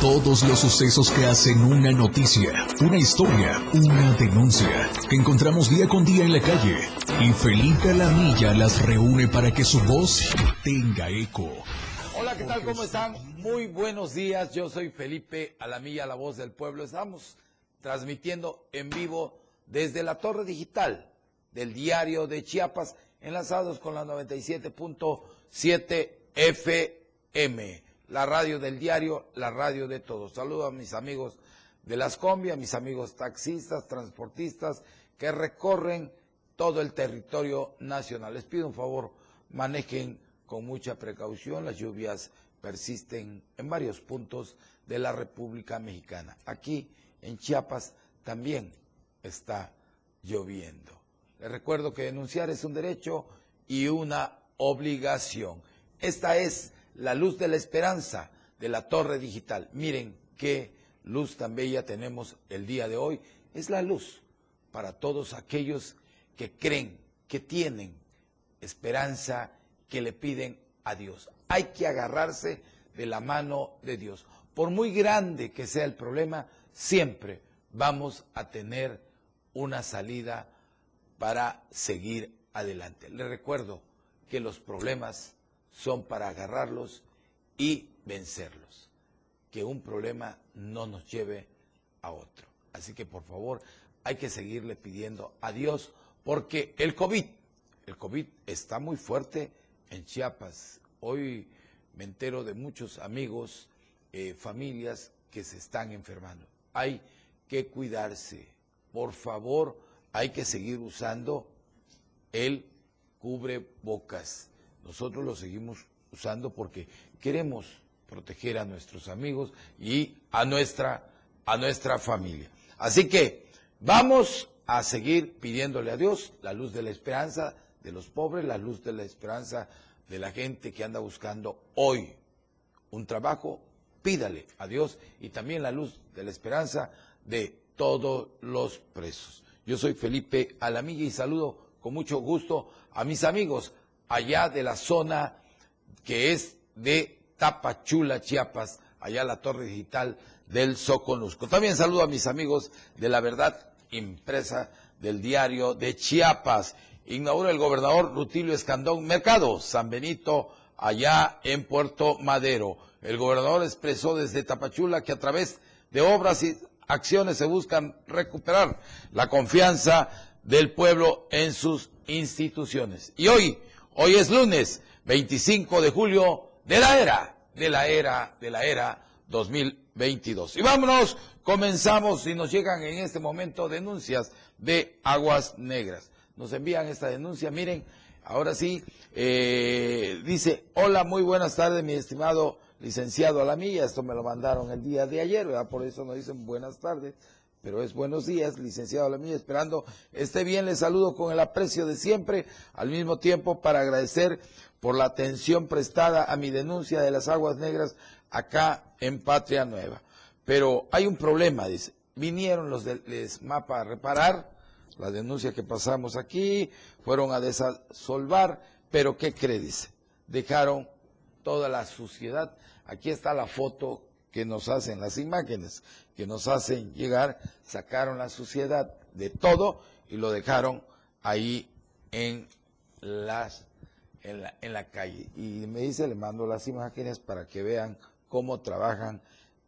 Todos los sucesos que hacen una noticia, una historia, una denuncia, que encontramos día con día en la calle. Y Felipe Alamilla las reúne para que su voz tenga eco. Hola, ¿qué tal? ¿Cómo están? Muy buenos días. Yo soy Felipe Alamilla, la voz del pueblo. Estamos transmitiendo en vivo desde la torre digital del diario de Chiapas, enlazados con la 97.7 FM, la radio del diario, la radio de todos. Saludo a mis amigos de las combi, a mis amigos taxistas, transportistas que recorren todo el territorio nacional. Les pido un favor, manejen con mucha precaución, las lluvias persisten en varios puntos de la República Mexicana. Aquí en Chiapas también está lloviendo. Les recuerdo que denunciar es un derecho y una obligación. Esta es la luz de la esperanza de la torre digital. Miren qué luz tan bella tenemos el día de hoy. Es la luz para todos aquellos que creen, que tienen esperanza, que le piden a Dios. Hay que agarrarse de la mano de Dios. Por muy grande que sea el problema, siempre vamos a tener una salida para seguir adelante. Les recuerdo que los problemas son para agarrarlos y vencerlos. Que un problema no nos lleve a otro. Así que por favor hay que seguirle pidiendo a Dios porque el COVID, el COVID está muy fuerte en Chiapas. Hoy me entero de muchos amigos, eh, familias que se están enfermando. Hay que cuidarse. Por favor, hay que seguir usando el cubrebocas. Nosotros lo seguimos usando porque queremos proteger a nuestros amigos y a nuestra, a nuestra familia. Así que vamos a seguir pidiéndole a Dios la luz de la esperanza de los pobres, la luz de la esperanza de la gente que anda buscando hoy un trabajo, pídale a Dios y también la luz de la esperanza de todos los presos. Yo soy Felipe Alamilla y saludo con mucho gusto a mis amigos allá de la zona que es de Tapachula, Chiapas, allá la torre digital del Soconusco. También saludo a mis amigos de la verdad impresa del diario de Chiapas. Inaugura el gobernador Rutilio Escandón Mercado, San Benito, allá en Puerto Madero. El gobernador expresó desde Tapachula que a través de obras y acciones se buscan recuperar la confianza del pueblo en sus instituciones. Y hoy, hoy es lunes 25 de julio de la era, de la era, de la era 2022. Y vámonos, comenzamos y nos llegan en este momento denuncias de aguas negras. Nos envían esta denuncia, miren, ahora sí, eh, dice, hola, muy buenas tardes, mi estimado licenciado a la esto me lo mandaron el día de ayer, ¿verdad? por eso nos dicen buenas tardes, pero es buenos días, licenciado a la mía, esperando esté bien, le saludo con el aprecio de siempre, al mismo tiempo para agradecer por la atención prestada a mi denuncia de las aguas negras acá en Patria Nueva. Pero hay un problema, dice, vinieron los del MAPA a reparar la denuncia que pasamos aquí, fueron a desolvar, pero ¿qué cree? Dice, dejaron toda la suciedad Aquí está la foto que nos hacen, las imágenes que nos hacen llegar, sacaron la suciedad de todo y lo dejaron ahí en las en la, en la calle. Y me dice, le mando las imágenes para que vean cómo trabajan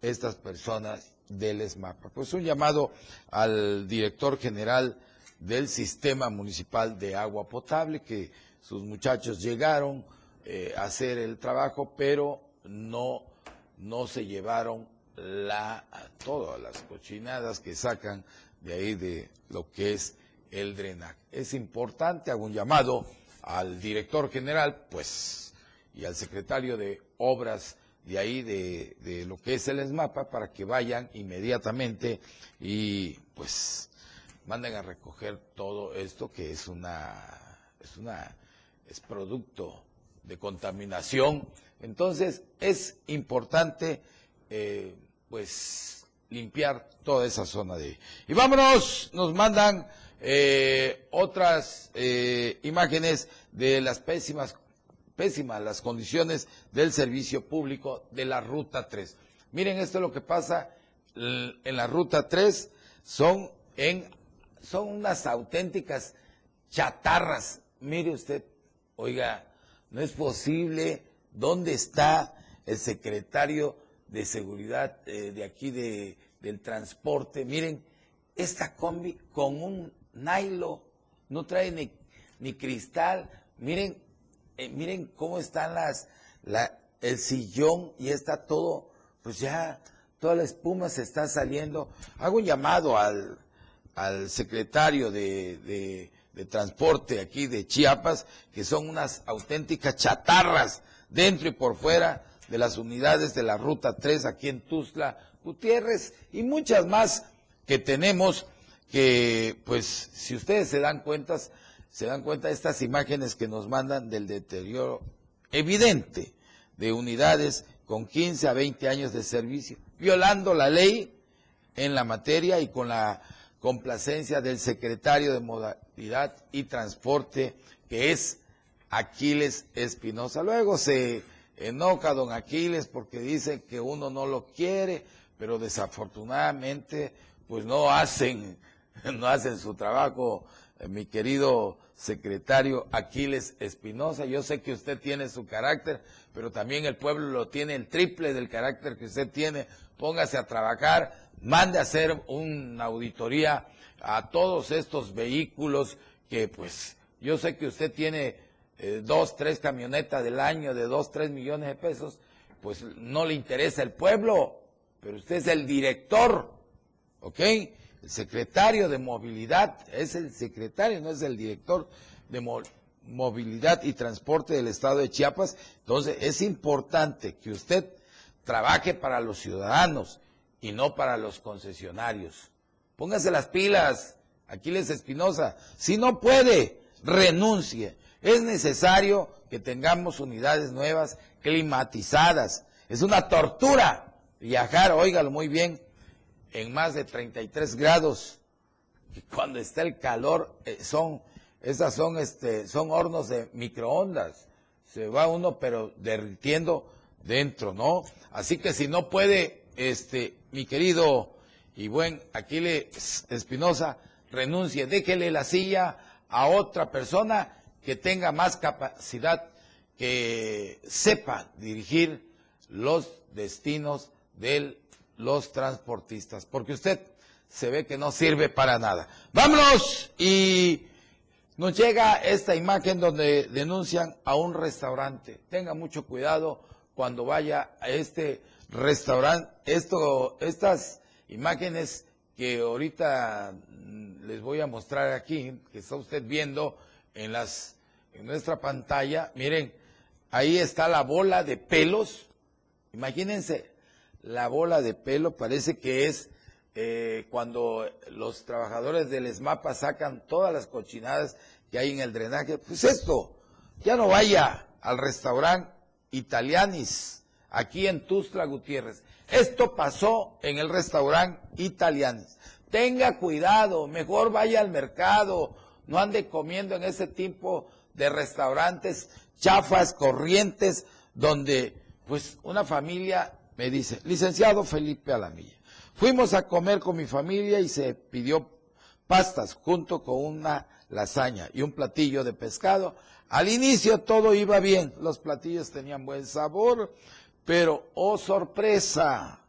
estas personas del ESMAPA. Pues un llamado al director general del Sistema Municipal de Agua Potable, que sus muchachos llegaron eh, a hacer el trabajo, pero no, no se llevaron la, todas las cochinadas que sacan de ahí de lo que es el drenaje. Es importante, hago un llamado al director general, pues, y al secretario de Obras de ahí, de, de lo que es el ESMAPA, para que vayan inmediatamente y, pues, manden a recoger todo esto que es una, es una, es producto de contaminación entonces es importante eh, pues limpiar toda esa zona de ahí. Y vámonos, nos mandan eh, otras eh, imágenes de las pésimas, pésimas las condiciones del servicio público de la Ruta 3. Miren, esto es lo que pasa en la ruta 3. Son, en, son unas auténticas chatarras. Mire usted, oiga, no es posible. ¿Dónde está el secretario de seguridad eh, de aquí de, del transporte? Miren, esta combi con un nylon, no trae ni, ni cristal. Miren, eh, miren cómo están las, la, el sillón y está todo, pues ya toda la espuma se está saliendo. Hago un llamado al, al secretario de, transporte aquí de Chiapas, que son unas auténticas chatarras dentro y por fuera de las unidades de la Ruta 3 aquí en Tuzla, Gutiérrez y muchas más que tenemos que, pues, si ustedes se dan cuenta, se dan cuenta de estas imágenes que nos mandan del deterioro evidente de unidades con 15 a 20 años de servicio, violando la ley en la materia y con la complacencia del secretario de Modalidad y Transporte, que es Aquiles Espinosa. Luego se enoja don Aquiles porque dice que uno no lo quiere, pero desafortunadamente pues no hacen, no hacen su trabajo, eh, mi querido secretario Aquiles Espinosa. Yo sé que usted tiene su carácter, pero también el pueblo lo tiene el triple del carácter que usted tiene. Póngase a trabajar, mande a hacer una auditoría a todos estos vehículos que pues yo sé que usted tiene eh, dos, tres camionetas del año de dos, tres millones de pesos, pues no le interesa el pueblo, pero usted es el director, ¿ok? El secretario de movilidad, es el secretario, no es el director de movilidad y transporte del estado de Chiapas. Entonces es importante que usted trabaje para los ciudadanos y no para los concesionarios. Póngase las pilas, Aquiles Espinosa. Si no puede, renuncie. Es necesario que tengamos unidades nuevas, climatizadas. Es una tortura viajar, óigalo muy bien, en más de 33 grados. Y cuando está el calor, eh, son, esas son, este, son hornos de microondas. Se va uno, pero derritiendo dentro, ¿no? Así que si no puede, este, mi querido y buen Aquiles Espinosa, renuncie, déjele la silla a otra persona que tenga más capacidad, que sepa dirigir los destinos de los transportistas, porque usted se ve que no sirve para nada. Vámonos y nos llega esta imagen donde denuncian a un restaurante. Tenga mucho cuidado cuando vaya a este restaurante. Esto, estas imágenes que ahorita les voy a mostrar aquí, que está usted viendo en las en nuestra pantalla, miren, ahí está la bola de pelos. Imagínense, la bola de pelo parece que es eh, cuando los trabajadores del ESMAPA sacan todas las cochinadas que hay en el drenaje. Pues esto, ya no vaya al restaurante Italianis, aquí en Tuzla Gutiérrez. Esto pasó en el restaurante Italianis. Tenga cuidado, mejor vaya al mercado, no ande comiendo en ese tipo de restaurantes chafas, corrientes, donde pues una familia me dice, licenciado Felipe Alamilla, fuimos a comer con mi familia y se pidió pastas junto con una lasaña y un platillo de pescado. Al inicio todo iba bien, los platillos tenían buen sabor, pero oh sorpresa,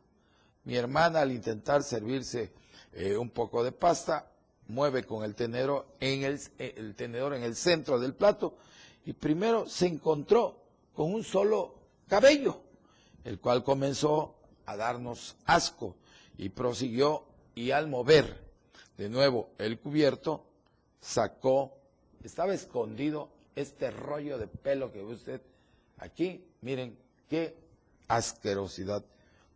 mi hermana al intentar servirse eh, un poco de pasta, mueve con el tenedor, en el, eh, el tenedor en el centro del plato y primero se encontró con un solo cabello, el cual comenzó a darnos asco y prosiguió y al mover de nuevo el cubierto, sacó, estaba escondido este rollo de pelo que ve usted aquí, miren qué asquerosidad.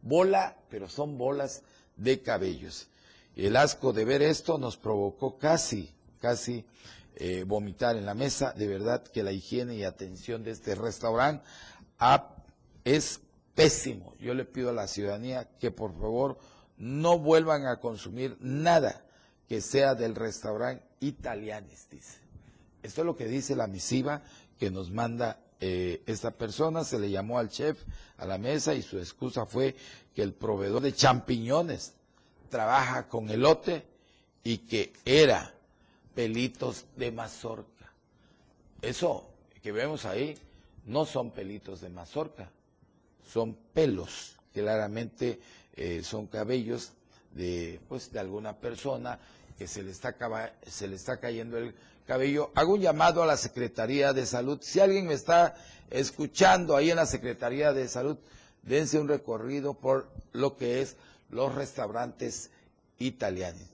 Bola, pero son bolas de cabellos. El asco de ver esto nos provocó casi, casi eh, vomitar en la mesa. De verdad que la higiene y atención de este restaurante es pésimo. Yo le pido a la ciudadanía que por favor no vuelvan a consumir nada que sea del restaurante Italianis, dice. Esto es lo que dice la misiva que nos manda eh, esta persona, se le llamó al chef a la mesa y su excusa fue que el proveedor de champiñones trabaja con elote y que era pelitos de mazorca. Eso que vemos ahí no son pelitos de mazorca, son pelos, claramente eh, son cabellos de, pues, de alguna persona que se le, está, se le está cayendo el cabello. Hago un llamado a la Secretaría de Salud. Si alguien me está escuchando ahí en la Secretaría de Salud, dense un recorrido por lo que es los restaurantes italianos.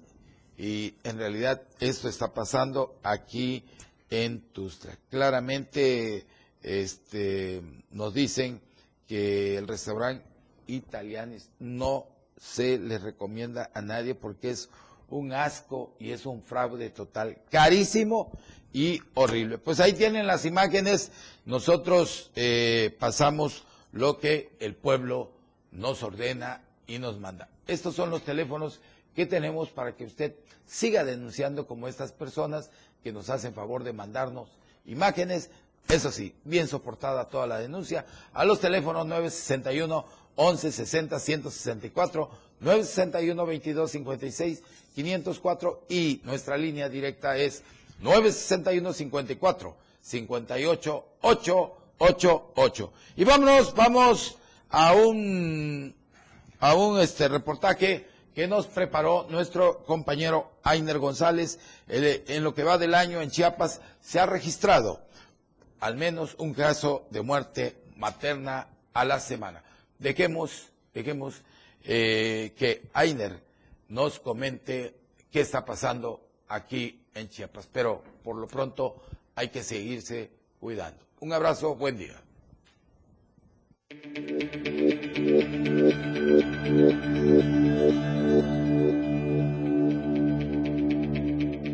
Y en realidad esto está pasando aquí en Tustra. Claramente este, nos dicen que el restaurante italiano no se le recomienda a nadie porque es un asco y es un fraude total, carísimo y horrible. Pues ahí tienen las imágenes, nosotros eh, pasamos lo que el pueblo nos ordena y nos manda. Estos son los teléfonos que tenemos para que usted siga denunciando como estas personas que nos hacen favor de mandarnos imágenes. Eso sí, bien soportada toda la denuncia. A los teléfonos 961 1160 164, 961 2256 504 y nuestra línea directa es 961 54 58 888. Y vámonos, vamos a un a un este reportaje que nos preparó nuestro compañero Ainer González. En lo que va del año en Chiapas se ha registrado al menos un caso de muerte materna a la semana. Dejemos, dejemos eh, que Ainer nos comente qué está pasando aquí en Chiapas. Pero por lo pronto hay que seguirse cuidando. Un abrazo, buen día.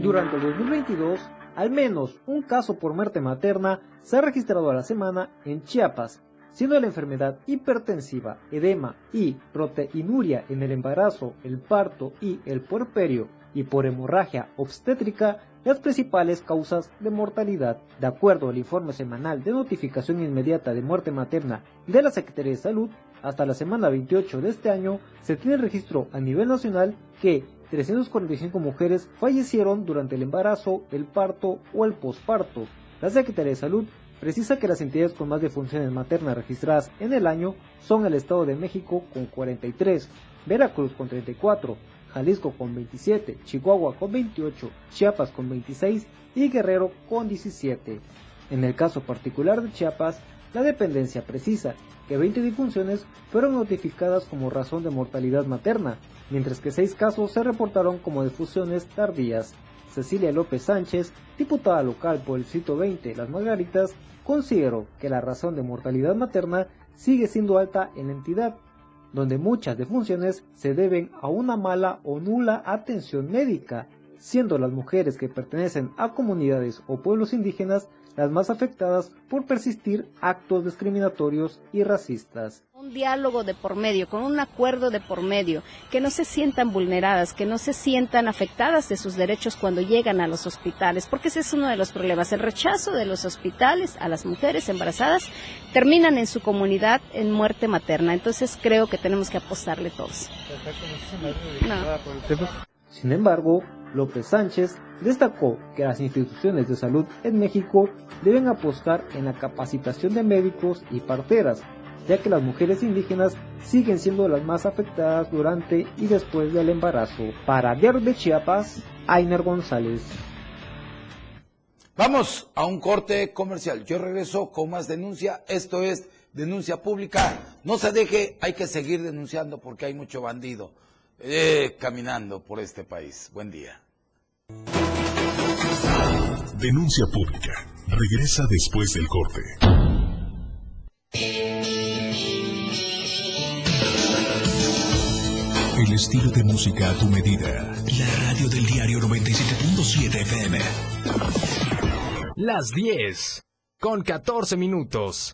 Durante el 2022, al menos un caso por muerte materna se ha registrado a la semana en Chiapas, siendo la enfermedad hipertensiva, edema y proteinuria en el embarazo, el parto y el puerperio y por hemorragia obstétrica las principales causas de mortalidad. De acuerdo al informe semanal de notificación inmediata de muerte materna de la Secretaría de Salud, hasta la semana 28 de este año se tiene registro a nivel nacional que 345 mujeres fallecieron durante el embarazo, el parto o el posparto. La Secretaría de Salud precisa que las entidades con más defunciones maternas registradas en el año son el Estado de México con 43, Veracruz con 34, Jalisco con 27, Chihuahua con 28, Chiapas con 26 y Guerrero con 17. En el caso particular de Chiapas, la dependencia precisa que 20 difunciones fueron notificadas como razón de mortalidad materna, mientras que 6 casos se reportaron como difusiones tardías. Cecilia López Sánchez, diputada local por el sitio 20 Las Margaritas, consideró que la razón de mortalidad materna sigue siendo alta en la entidad, donde muchas defunciones se deben a una mala o nula atención médica, siendo las mujeres que pertenecen a comunidades o pueblos indígenas las más afectadas por persistir actos discriminatorios y racistas. Un diálogo de por medio, con un acuerdo de por medio, que no se sientan vulneradas, que no se sientan afectadas de sus derechos cuando llegan a los hospitales, porque ese es uno de los problemas. El rechazo de los hospitales a las mujeres embarazadas terminan en su comunidad en muerte materna. Entonces creo que tenemos que apostarle todos. Sin embargo, López Sánchez destacó que las instituciones de salud en México deben apostar en la capacitación de médicos y parteras, ya que las mujeres indígenas siguen siendo las más afectadas durante y después del embarazo. Para Diario de Chiapas, Ainer González. Vamos a un corte comercial. Yo regreso con más denuncia. Esto es denuncia pública. No se deje, hay que seguir denunciando porque hay mucho bandido eh, caminando por este país. Buen día. Denuncia pública. Regresa después del corte. El estilo de música a tu medida. La radio del diario 97.7 FM. Las 10. Con 14 minutos.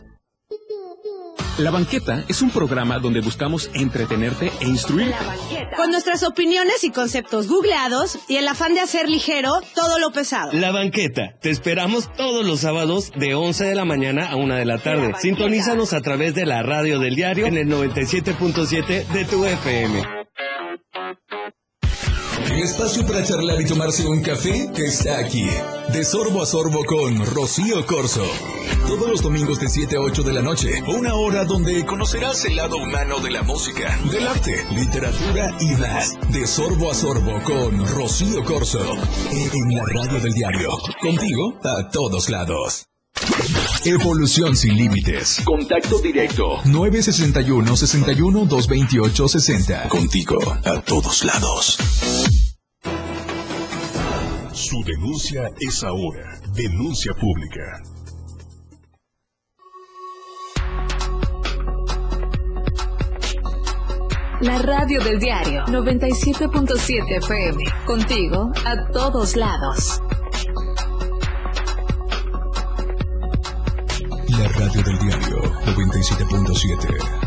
La Banqueta es un programa donde buscamos entretenerte e instruir. Con nuestras opiniones y conceptos googleados y el afán de hacer ligero todo lo pesado. La Banqueta. Te esperamos todos los sábados de 11 de la mañana a 1 de la tarde. Sintonízanos a través de la radio del diario en el 97.7 de tu FM. El espacio para charlar y tomarse un café está aquí. De sorbo a sorbo con Rocío Corso. Todos los domingos de 7 a 8 de la noche. Una hora donde conocerás el lado humano de la música, del arte, literatura y más. De sorbo a sorbo con Rocío Corso. En la radio del diario. Contigo a todos lados. Evolución sin límites. Contacto directo. 961 61 228 60. Contigo a todos lados. Denuncia es ahora. Denuncia pública. La radio del diario 97.7 FM. Contigo a todos lados. La radio del diario 97.7.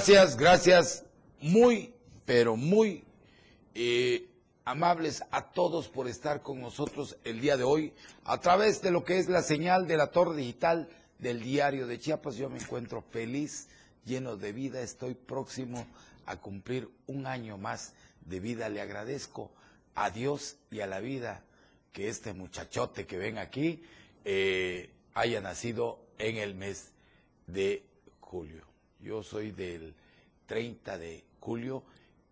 Gracias, gracias, muy, pero muy eh, amables a todos por estar con nosotros el día de hoy a través de lo que es la señal de la torre digital del diario de Chiapas. Yo me encuentro feliz, lleno de vida, estoy próximo a cumplir un año más de vida. Le agradezco a Dios y a la vida que este muchachote que ven aquí eh, haya nacido en el mes de julio. Yo soy del 30 de julio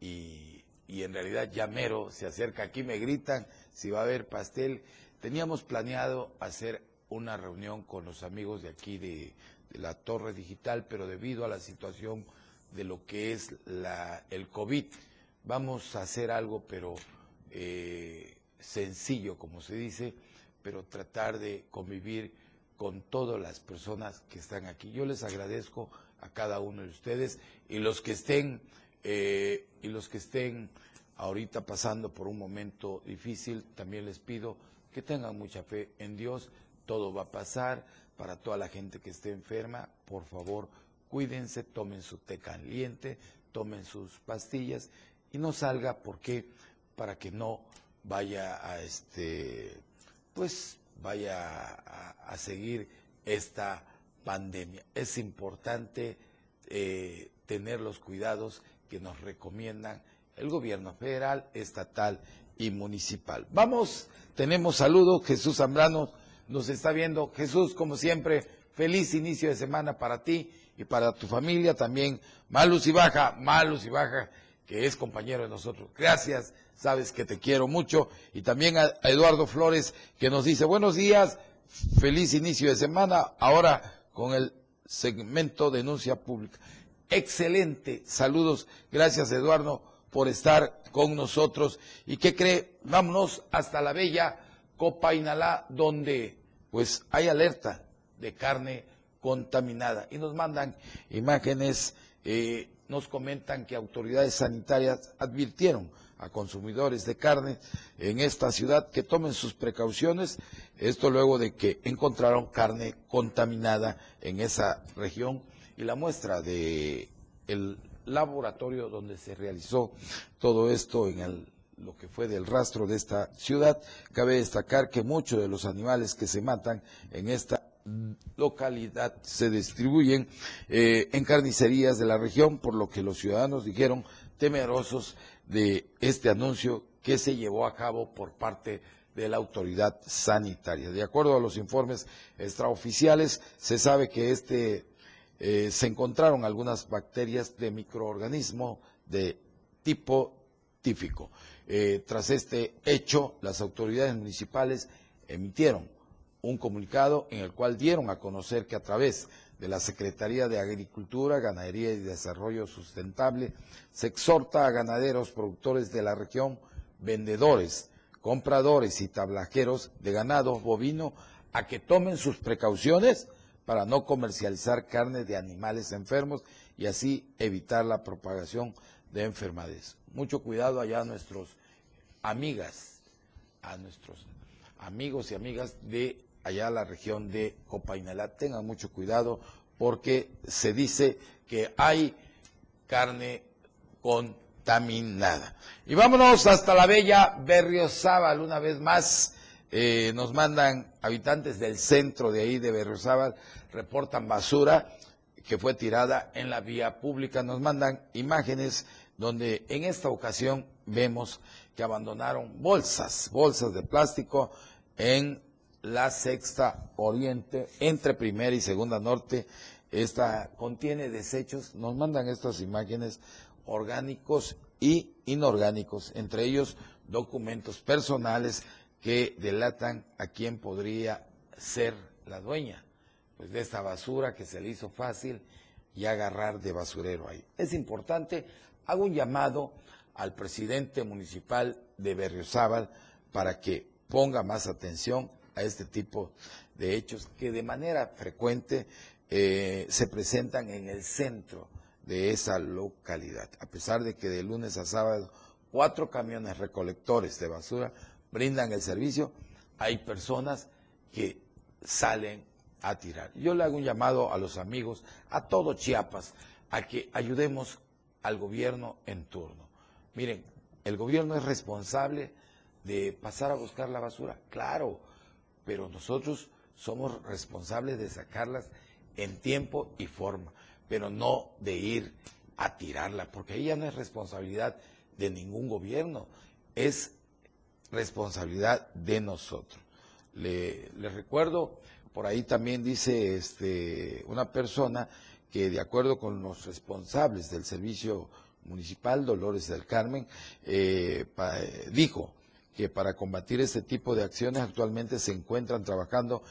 y y en realidad ya mero se acerca. Aquí me gritan si va a haber pastel. Teníamos planeado hacer una reunión con los amigos de aquí de, la Torre Digital, pero debido a la situación de lo que es la, el COVID, vamos a hacer algo, pero eh, sencillo, como se dice, pero tratar de convivir con todas las personas que están aquí. Yo les agradezco a cada uno de ustedes y los que estén eh, y los que estén ahorita pasando por un momento difícil, también les pido que tengan mucha fe en Dios, todo va a pasar, para toda la gente que esté enferma, por favor, cuídense, tomen su té caliente, tomen sus pastillas y no salga porque para que no vaya a este pues vaya a, seguir esta pandemia. Es importante eh, tener los cuidados que nos recomiendan el gobierno federal, estatal y municipal. Vamos, tenemos saludos, Jesús Zambrano nos está viendo. Jesús, como siempre, feliz inicio de semana para ti y para tu familia, también Malus y Baja, Malus y Baja, que es compañero de nosotros. Gracias, sabes que te quiero mucho. Y también a Eduardo Flores, que nos dice, buenos días, feliz inicio de semana, ahora con el segmento denuncia pública. Excelente. Saludos. Gracias, Eduardo, por estar con nosotros. ¿Y qué cree? Vámonos hasta la bella Copa Inalá, donde pues hay alerta de carne contaminada. Y nos mandan imágenes, eh, nos comentan que autoridades sanitarias advirtieron a consumidores de carne en esta ciudad que tomen sus precauciones. Esto luego de que encontraron carne contaminada en esa región y la muestra de el laboratorio donde se realizó todo esto en lo que fue del rastro de esta ciudad. Cabe destacar que muchos de los animales que se matan en esta localidad se distribuyen eh, en carnicerías de la región, por lo que los ciudadanos dijeron temerosos de este anuncio que se llevó a cabo por parte de la autoridad sanitaria. De acuerdo a los informes extraoficiales, se sabe que este eh, se encontraron algunas bacterias de microorganismo de tipo tífico. Eh, tras este hecho, las autoridades municipales emitieron un comunicado en el cual dieron a conocer que a través de la Secretaría de Agricultura, Ganadería y Desarrollo Sustentable se exhorta a ganaderos, productores de la región, vendedores, compradores y tablajeros de ganado bovino a que tomen sus precauciones para no comercializar carne de animales enfermos y así evitar la propagación de enfermedades. Mucho cuidado allá a nuestros amigas, a nuestros amigos y amigas de allá la región de Copainalá. Tengan mucho cuidado porque se dice que hay carne contaminada. Y vámonos hasta la bella Berriozábal una vez más. Eh, nos mandan habitantes del centro de ahí de Berriozábal, reportan basura que fue tirada en la vía pública. Nos mandan imágenes donde en esta ocasión vemos que abandonaron bolsas, bolsas de plástico en la sexta oriente, entre primera y segunda norte. Esta contiene desechos, nos mandan estas imágenes orgánicos y inorgánicos, entre ellos documentos personales que delatan a quién podría ser la dueña pues, de esta basura que se le hizo fácil y agarrar de basurero ahí. Es importante, hago un llamado al presidente municipal de Berriozábal para que ponga más atención a este tipo de hechos que de manera frecuente eh, se presentan en el centro de esa localidad. A pesar de que de lunes a sábado cuatro camiones recolectores de basura brindan el servicio, hay personas que salen a tirar. Yo le hago un llamado a los amigos, a todo Chiapas, a que ayudemos al gobierno en turno. Miren, el gobierno es responsable de pasar a buscar la basura, claro, pero nosotros somos responsables de sacarlas en tiempo y forma, pero no de ir a tirarla, porque ella no es responsabilidad de ningún gobierno, es responsabilidad de nosotros. Le, le recuerdo por ahí también dice este, una persona que de acuerdo con los responsables del servicio municipal, Dolores del Carmen, eh, dijo que para combatir este tipo de acciones actualmente se encuentran trabajando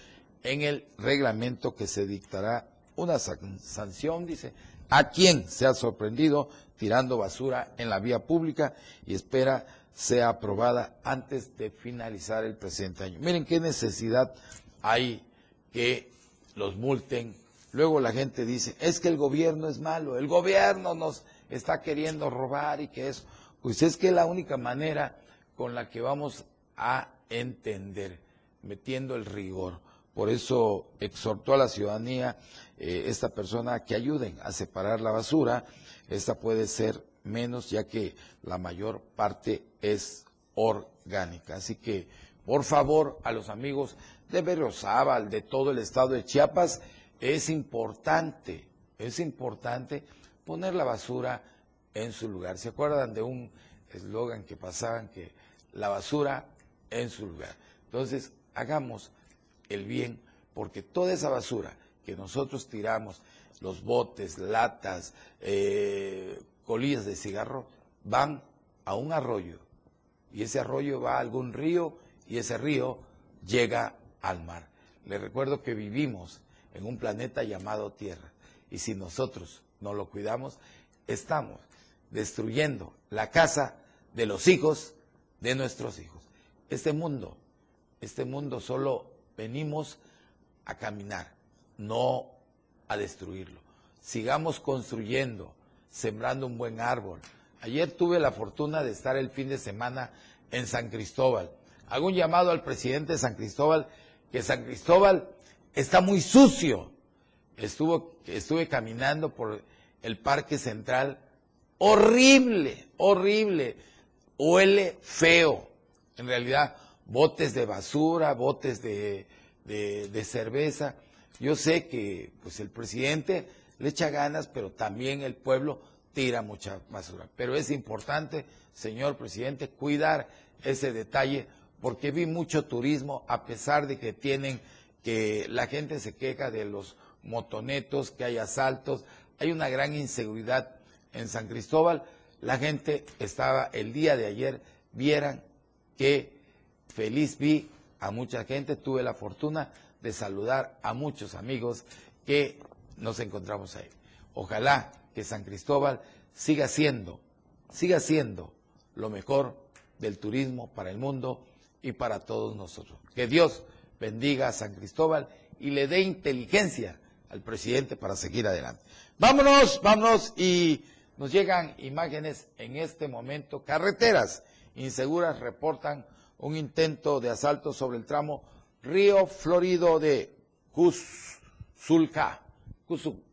en el reglamento que se dictará una sanción, dice, a quien se ha sorprendido tirando basura en la vía pública y espera sea aprobada antes de finalizar el presente año. Miren qué necesidad hay que los multen. Luego la gente dice, es que el gobierno es malo, el gobierno nos está queriendo robar y que eso. Pues es que la única manera con la que vamos a entender, metiendo el rigor. Por eso exhortó a la ciudadanía eh, esta persona que ayuden a separar la basura. Esta puede ser menos ya que la mayor parte es orgánica. Así que, por favor, a los amigos de Berriozábal, de todo el estado de Chiapas, es importante, es importante poner la basura en su lugar. ¿Se acuerdan de un eslogan que pasaban que la basura en su lugar? Entonces, hagamos el bien, porque toda esa basura que nosotros tiramos, los botes, latas, eh, colillas de cigarro, van a un arroyo. Y ese arroyo va a algún río y ese río llega al mar. Les recuerdo que vivimos en un planeta llamado Tierra y si nosotros no lo cuidamos, estamos destruyendo la casa de los hijos de nuestros hijos. Este mundo, este mundo solo venimos a caminar, no a destruirlo. Sigamos construyendo, sembrando un buen árbol. Ayer tuve la fortuna de estar el fin de semana en San Cristóbal. Hago un llamado al presidente de San Cristóbal que San Cristóbal está muy sucio. estuvo, estuve caminando por el Parque Central, horrible, horrible, huele feo. En realidad, botes de basura, botes de, de, cerveza. Yo sé que pues el presidente le echa ganas, pero también el pueblo tira mucha basura. Pero es importante, señor presidente, cuidar ese detalle, porque vi mucho turismo, a pesar de que tienen que la gente se queja de los motonetos, que hay asaltos, hay una gran inseguridad en San Cristóbal. La gente estaba el día de ayer, vieran que feliz vi a mucha gente, tuve la fortuna de saludar a muchos amigos que nos encontramos ahí. Ojalá que San Cristóbal siga siendo, siga siendo lo mejor del turismo para el mundo y para todos nosotros. Que Dios bendiga a San Cristóbal y le dé inteligencia al presidente para seguir adelante. Vámonos, vámonos y nos llegan imágenes en este momento. Carreteras inseguras reportan un intento de asalto sobre el tramo Río Florido de Cuzulca. Cozulca.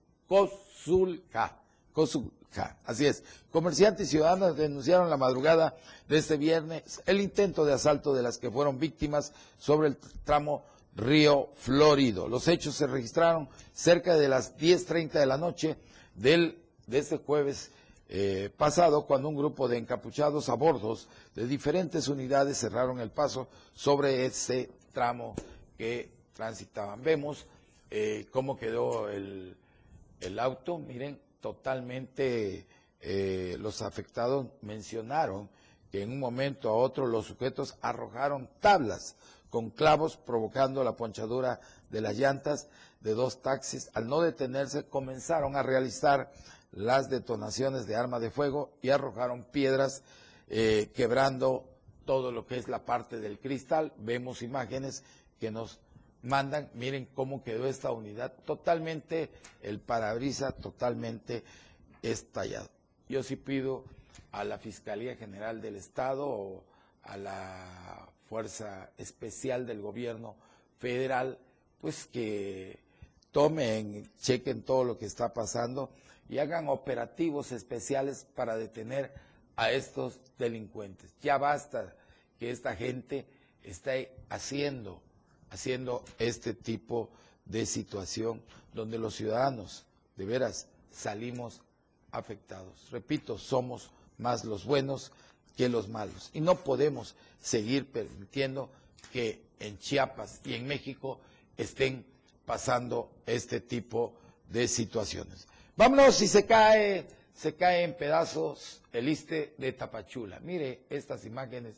Cozulca. Así es. Comerciantes y ciudadanos denunciaron la madrugada de este viernes el intento de asalto de las que fueron víctimas sobre el tramo Río Florido. Los hechos se registraron cerca de las 10.30 de la noche del, de este jueves eh, pasado cuando un grupo de encapuchados a bordos de diferentes unidades cerraron el paso sobre ese tramo que transitaban. Vemos eh, cómo quedó el, auto, miren, totalmente eh, los afectados mencionaron que en un momento a otro los sujetos arrojaron tablas con clavos provocando la ponchadura de las llantas de dos taxis. Al no detenerse comenzaron a realizar las detonaciones de arma de fuego y arrojaron piedras eh, quebrando todo lo que es la parte del cristal. Vemos imágenes que nos mandan, miren cómo quedó esta unidad, totalmente el parabrisa totalmente estallado. Yo sí pido a la Fiscalía General del Estado o a la Fuerza Especial del Gobierno Federal, pues que tomen, chequen todo lo que está pasando y hagan operativos especiales para detener a estos delincuentes. Ya basta que esta gente esté haciendo, haciendo este tipo de situación donde los ciudadanos de veras salimos afectados. Repito, somos más los buenos que los malos. Y no podemos seguir permitiendo que en Chiapas y en México estén pasando este tipo de situaciones. Vámonos si se cae, se cae en pedazos el iste de Tapachula. Mire estas imágenes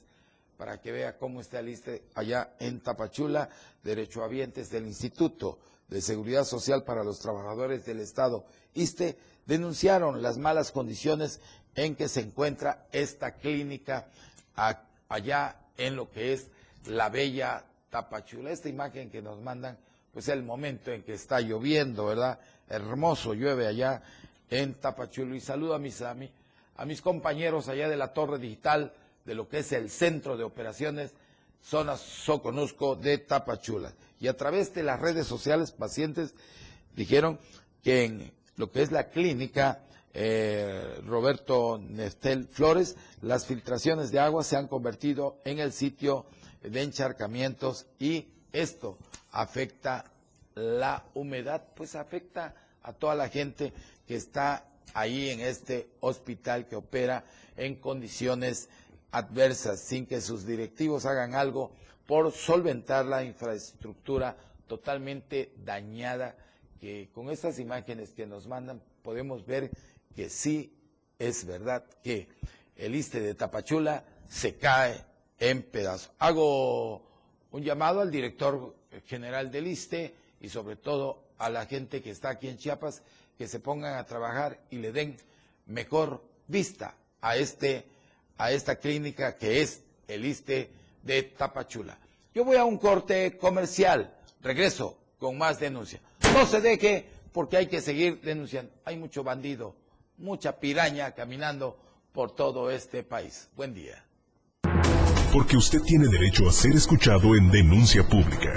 para que vea cómo está el iste allá en Tapachula, derechohabientes del Instituto de Seguridad Social para los Trabajadores del Estado, ISTE, denunciaron las malas condiciones en que se encuentra esta clínica allá en lo que es la bella Tapachula. Esta imagen que nos mandan, pues es el momento en que está lloviendo, ¿verdad? hermoso llueve allá en Tapachulo. Y saludo a mis, a, a mis compañeros allá de la torre digital de lo que es el centro de operaciones zona Soconusco de Tapachula. Y a través de las redes sociales, pacientes dijeron que en lo que es la clínica eh, Roberto Nestel Flores, las filtraciones de agua se han convertido en el sitio de encharcamientos y esto afecta la humedad pues afecta a toda la gente que está ahí en este hospital que opera en condiciones adversas sin que sus directivos hagan algo por solventar la infraestructura totalmente dañada que con estas imágenes que nos mandan podemos ver que sí es verdad que el ISTE de Tapachula se cae en pedazos. Hago un llamado al director general del ISTE y sobre todo a la gente que está aquí en Chiapas que se pongan a trabajar y le den mejor vista a este a esta clínica que es el ISTE de Tapachula. Yo voy a un corte comercial, regreso con más denuncia. No se deje porque hay que seguir denunciando. Hay mucho bandido, mucha piraña caminando por todo este país. Buen día. Porque usted tiene derecho a ser escuchado en denuncia pública.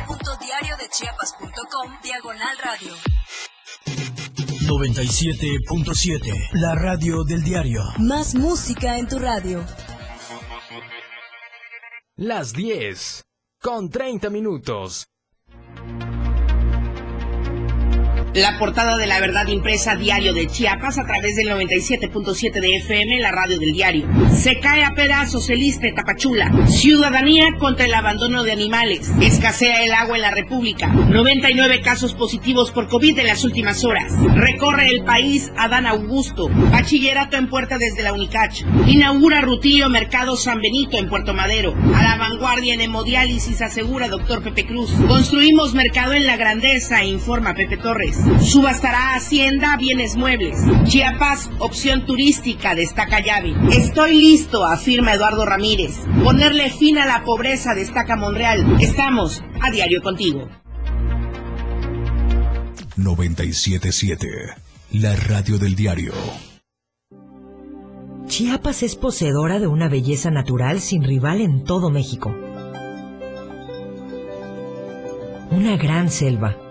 www.diariodechiapas.com Diagonal Radio. 97.7. La radio del diario. Más música en tu radio. Las 10. Con 30 minutos. La portada de la verdad impresa diario de Chiapas a través del 97.7 de FM, la radio del diario. Se cae a pedazos el ISTE Tapachula. Ciudadanía contra el abandono de animales. Escasea el agua en la República. 99 casos positivos por COVID en las últimas horas. Recorre el país Adán Augusto. Bachillerato en puerta desde la Unicach. Inaugura Rutillo Mercado San Benito en Puerto Madero. A la vanguardia en hemodiálisis asegura doctor Pepe Cruz. Construimos mercado en la grandeza, informa Pepe Torres. Subastará Hacienda bienes muebles. Chiapas, opción turística, destaca Llave. Estoy listo, afirma Eduardo Ramírez. Ponerle fin a la pobreza, destaca Monreal. Estamos a diario contigo. 977. La radio del diario. Chiapas es poseedora de una belleza natural sin rival en todo México. Una gran selva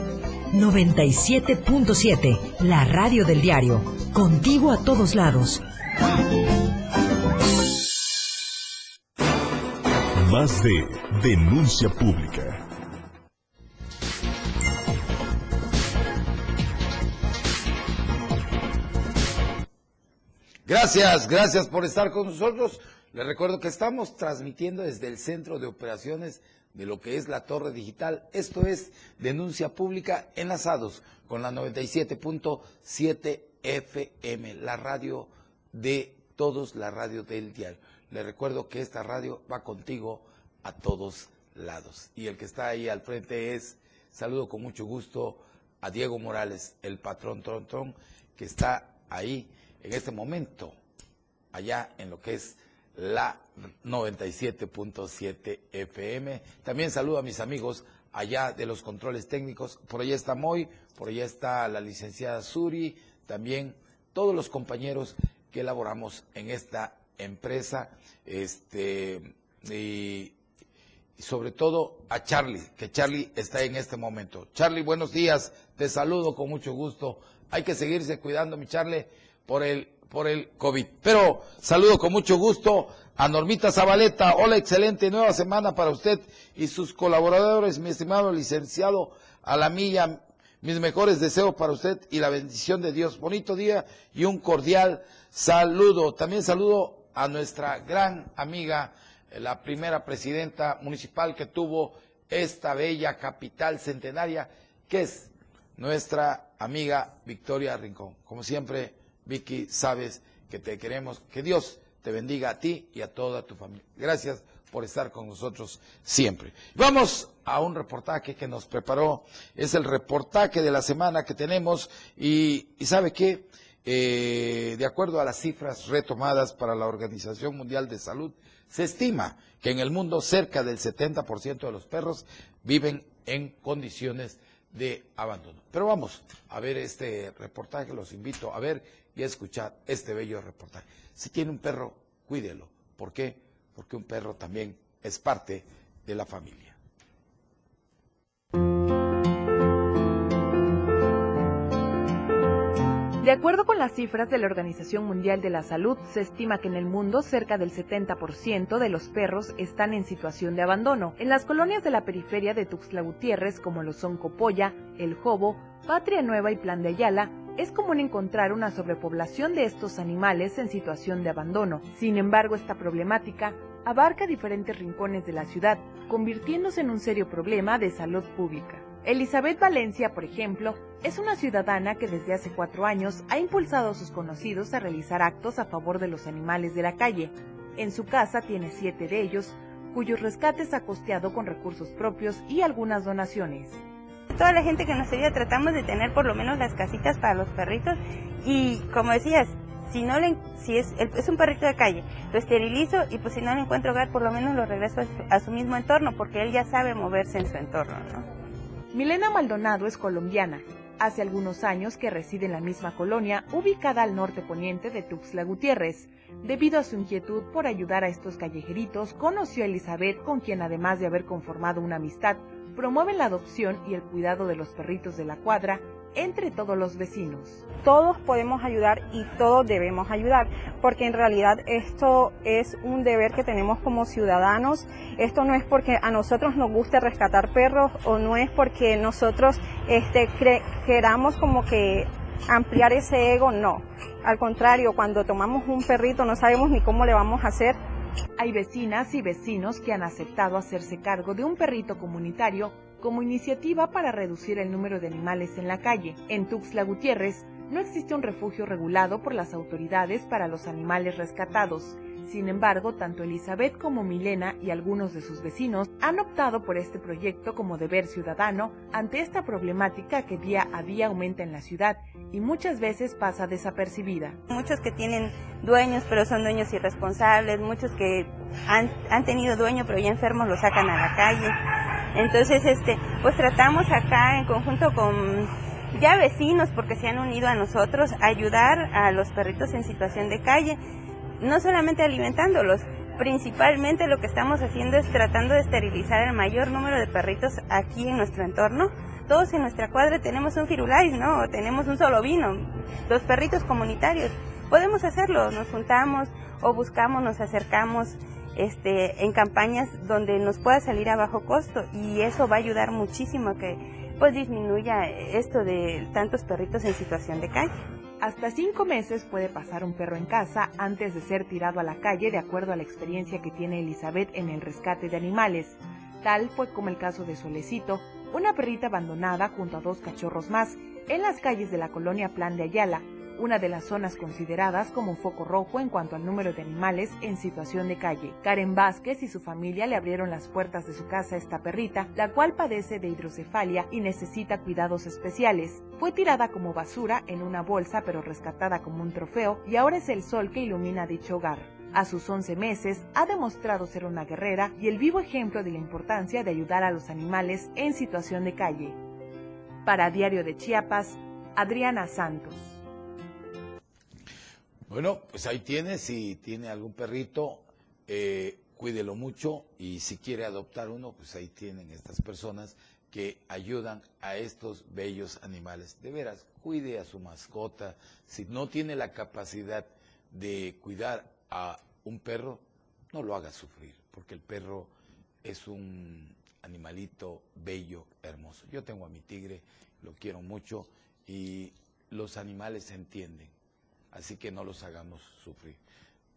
97.7, la radio del diario. Contigo a todos lados. Más de denuncia pública. Gracias, gracias por estar con nosotros. Les recuerdo que estamos transmitiendo desde el Centro de Operaciones de lo que es la torre digital. Esto es denuncia pública enlazados con la 97.7 FM, la radio de todos, la radio del diario. Les recuerdo que esta radio va contigo a todos lados. Y el que está ahí al frente es, saludo con mucho gusto a Diego Morales, el patrón Tron Tron, que está ahí en este momento, allá en lo que es la 97.7 FM. También saludo a mis amigos allá de los controles técnicos. Por allá está Moy, por allá está la licenciada Suri, también todos los compañeros que elaboramos en esta empresa. Este, y, y sobre todo a Charlie, que Charlie está en este momento. Charlie, buenos días, te saludo con mucho gusto. Hay que seguirse cuidando, mi Charlie, por el por el COVID. Pero saludo con mucho gusto a Normita Zabaleta. Hola, excelente nueva semana para usted y sus colaboradores, mi estimado licenciado a la milla. Mis mejores deseos para usted y la bendición de Dios. Bonito día y un cordial saludo. También saludo a nuestra gran amiga, la primera presidenta municipal que tuvo esta bella capital centenaria, que es nuestra amiga Victoria Rincón. Como siempre, Vicky, sabes que te queremos, que Dios te bendiga a ti y a toda tu familia. Gracias por estar con nosotros siempre. Vamos a un reportaje que nos preparó, es el reportaje de la semana que tenemos y, ¿sabe qué? Eh, de acuerdo a las cifras retomadas para la Organización Mundial de Salud, se estima que en el mundo cerca del 70% de los perros viven en condiciones de abandono. Pero vamos a ver este reportaje, los invito a ver y a escuchar este bello reportaje. Si tiene un perro, cuídelo. ¿Por qué? Porque un perro también es parte de la familia. De acuerdo con las cifras de la Organización Mundial de la Salud, se estima que en el mundo cerca del 70% de los perros están en situación de abandono. En las colonias de la periferia de Tuxtla Gutiérrez, como lo son Copolla, El Jobo, Patria Nueva y Plan de Ayala, es común encontrar una sobrepoblación de estos animales en situación de abandono. Sin embargo, esta problemática abarca diferentes rincones de la ciudad, convirtiéndose en un serio problema de salud pública. Elizabeth Valencia, por ejemplo, es una ciudadana que desde hace cuatro años ha impulsado a sus conocidos a realizar actos a favor de los animales de la calle. En su casa tiene siete de ellos, cuyos rescates ha costeado con recursos propios y algunas donaciones. Toda la gente que nos ayuda tratamos de tener por lo menos las casitas para los perritos y como decías, si no le, si es, es un perrito de calle, lo esterilizo y pues si no le encuentro hogar por lo menos lo regreso a su, a su mismo entorno porque él ya sabe moverse en su entorno, ¿no? Milena Maldonado es colombiana. Hace algunos años que reside en la misma colonia, ubicada al norte poniente de Tuxtla Gutiérrez. Debido a su inquietud por ayudar a estos callejeritos, conoció a Elizabeth, con quien además de haber conformado una amistad, promueven la adopción y el cuidado de los perritos de la cuadra entre todos los vecinos. Todos podemos ayudar y todos debemos ayudar, porque en realidad esto es un deber que tenemos como ciudadanos. Esto no es porque a nosotros nos guste rescatar perros o no es porque nosotros este, queramos como que ampliar ese ego, no. Al contrario, cuando tomamos un perrito no sabemos ni cómo le vamos a hacer. Hay vecinas y vecinos que han aceptado hacerse cargo de un perrito comunitario como iniciativa para reducir el número de animales en la calle. En Tuxtla Gutiérrez no existe un refugio regulado por las autoridades para los animales rescatados. Sin embargo, tanto Elizabeth como Milena y algunos de sus vecinos han optado por este proyecto como deber ciudadano ante esta problemática que día a día aumenta en la ciudad y muchas veces pasa desapercibida. Muchos que tienen dueños pero son dueños irresponsables, muchos que han, han tenido dueño pero ya enfermos lo sacan a la calle. Entonces, este, pues tratamos acá en conjunto con ya vecinos, porque se han unido a nosotros, ayudar a los perritos en situación de calle, no solamente alimentándolos, principalmente lo que estamos haciendo es tratando de esterilizar el mayor número de perritos aquí en nuestro entorno. Todos en nuestra cuadra tenemos un firulais, ¿no? tenemos un solo vino, los perritos comunitarios. Podemos hacerlo, nos juntamos o buscamos, nos acercamos este, en campañas donde nos pueda salir a bajo costo y eso va a ayudar muchísimo a que pues disminuya esto de tantos perritos en situación de calle. Hasta cinco meses puede pasar un perro en casa antes de ser tirado a la calle de acuerdo a la experiencia que tiene Elizabeth en el rescate de animales. Tal fue como el caso de Solecito, una perrita abandonada junto a dos cachorros más en las calles de la colonia Plan de Ayala, una de las zonas consideradas como foco rojo en cuanto al número de animales en situación de calle. Karen Vázquez y su familia le abrieron las puertas de su casa a esta perrita, la cual padece de hidrocefalia y necesita cuidados especiales. Fue tirada como basura en una bolsa pero rescatada como un trofeo y ahora es el sol que ilumina dicho hogar. A sus 11 meses ha demostrado ser una guerrera y el vivo ejemplo de la importancia de ayudar a los animales en situación de calle. Para Diario de Chiapas, Adriana Santos. Bueno, pues ahí tiene, si tiene algún perrito, eh, cuídelo mucho y si quiere adoptar uno, pues ahí tienen estas personas que ayudan a estos bellos animales. De veras, cuide a su mascota. Si no tiene la capacidad de cuidar a un perro, no lo haga sufrir, porque el perro es un animalito bello, hermoso. Yo tengo a mi tigre, lo quiero mucho y los animales entienden así que no los hagamos sufrir.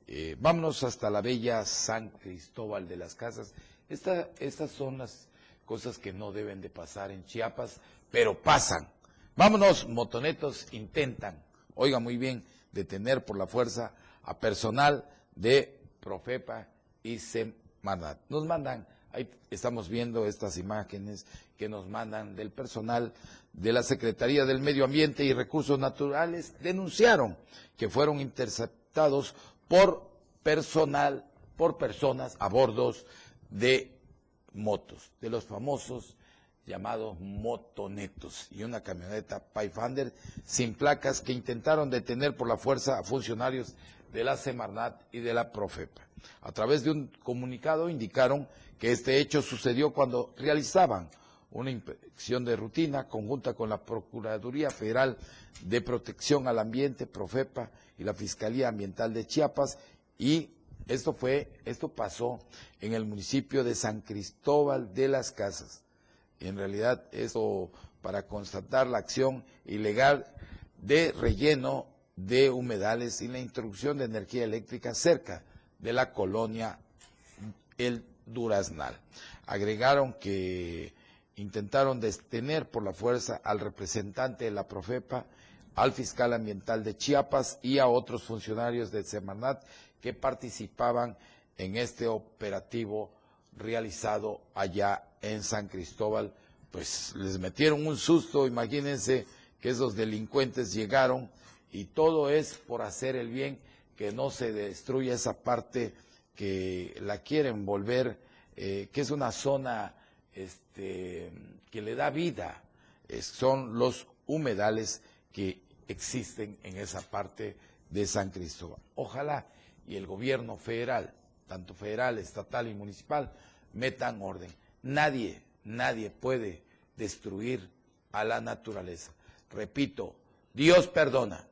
Eh, vámonos hasta la bella San Cristóbal de las Casas. estas son las cosas que no deben de pasar en Chiapas, pero pasan. Vámonos, motonetos intentan, oiga muy bien, detener por la fuerza a personal de Profepa y Semarnat. Nos mandan, ahí estamos viendo estas imágenes que nos mandan del personal de la Secretaría del Medio Ambiente y Recursos Naturales, denunciaron que fueron interceptados por personal, por personas a bordos de motos, de los famosos llamados motonetos y una camioneta Pathfinder sin placas que intentaron detener por la fuerza a funcionarios de la Semarnat y de la Profepa. A través de un comunicado indicaron que este hecho sucedió cuando realizaban una inspección de rutina conjunta con la Procuraduría Federal de Protección al Ambiente, Profepa, y la Fiscalía Ambiental de Chiapas, y esto fue, esto pasó en el municipio de San Cristóbal de las Casas. En realidad, esto para constatar la acción ilegal de relleno de humedales y la introducción de energía eléctrica cerca de la colonia El Duraznal. Agregaron que intentaron detener por la fuerza al representante de la Profepa, al fiscal ambiental de Chiapas y a otros funcionarios de Semanat que participaban en este operativo realizado allá en San Cristóbal. Pues les metieron un susto, imagínense que esos delincuentes llegaron y todo es por hacer el bien, que no se destruya esa parte que la quieren volver, eh, que es una zona este, que le da vida, son los humedales que existen en esa parte de San Cristóbal. Ojalá y el gobierno federal, tanto federal, estatal y municipal, metan orden. Nadie, nadie puede destruir a la naturaleza. Repito, Dios perdona,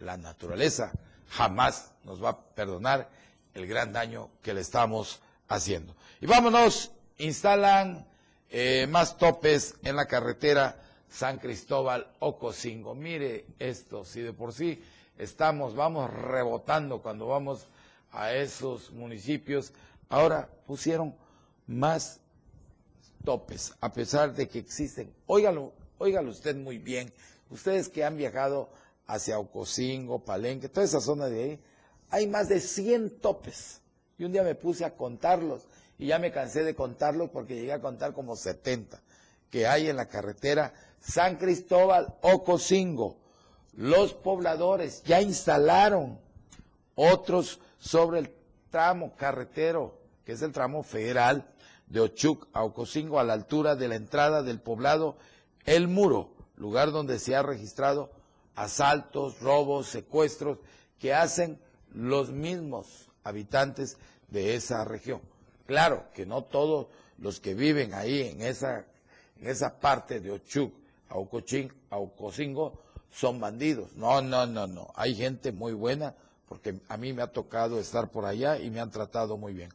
la naturaleza jamás nos va a perdonar el gran daño que le estamos haciendo. Y vámonos, instalan eh, más topes en la carretera San Cristóbal Ocosingo. Mire esto, si de por sí estamos, vamos rebotando cuando vamos a esos municipios, ahora pusieron más topes, a pesar de que existen. Óigalo, óigalo usted muy bien. Ustedes que han viajado hacia Ocosingo, Palenque, toda esa zona de ahí, hay más de 100 topes. Y un día me puse a contarlos y ya me cansé de contarlos porque llegué a contar como 70 que hay en la carretera San Cristóbal Ocosingo. Los pobladores ya instalaron otros sobre el tramo carretero, que es el tramo federal de Ochuc a Ocosingo, a la altura de la entrada del poblado El Muro, lugar donde se ha registrado asaltos, robos, secuestros que hacen los mismos habitantes de esa región. Claro que no todos los que viven ahí en esa, en esa parte de Ochuc, Aucochín, Aucocingo, son bandidos. No, no, no, no. Hay gente muy buena porque a mí me ha tocado estar por allá y me han tratado muy bien.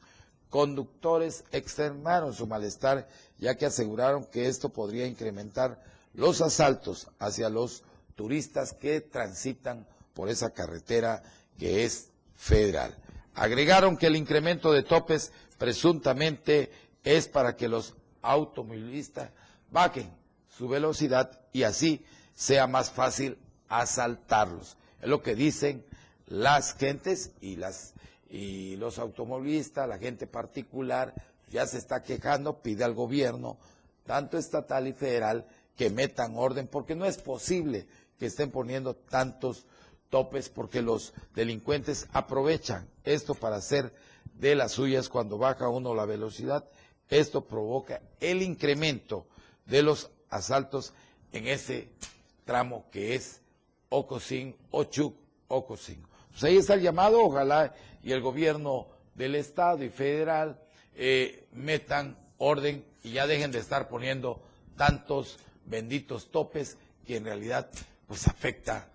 Conductores externaron su malestar ya que aseguraron que esto podría incrementar los asaltos hacia los turistas que transitan por esa carretera que es federal. Agregaron que el incremento de topes presuntamente es para que los automovilistas bajen su velocidad y así sea más fácil asaltarlos. Es lo que dicen las gentes y las y los automovilistas, la gente particular ya se está quejando, pide al gobierno, tanto estatal y federal, que metan orden, porque no es posible que estén poniendo tantos topes, porque los delincuentes aprovechan esto para hacer de las suyas cuando baja uno la velocidad. Esto provoca el incremento de los asaltos en ese tramo que es Ocosín, Ochuc, Ocosín. Pues ahí está el llamado, ojalá y el gobierno del Estado y federal eh, metan orden y ya dejen de estar poniendo tantos benditos topes que en realidad pues afecta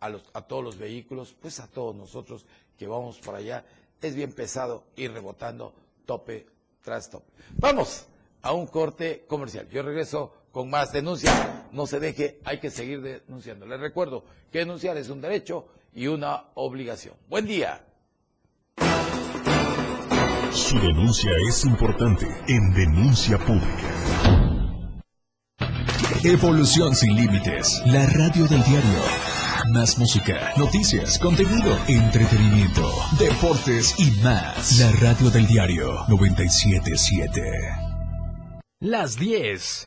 a, los, a todos los vehículos, pues a todos nosotros que vamos por allá es bien pesado ir rebotando tope tras tope. Vamos a un corte comercial. Yo regreso con más denuncias. No se deje, hay que seguir denunciando. Les recuerdo que denunciar es un derecho y una obligación. Buen día. Su denuncia es importante en denuncia pública. Evolución sin límites. La radio del diario más música, noticias, contenido, entretenimiento, deportes y más. La radio del diario 977. Las 10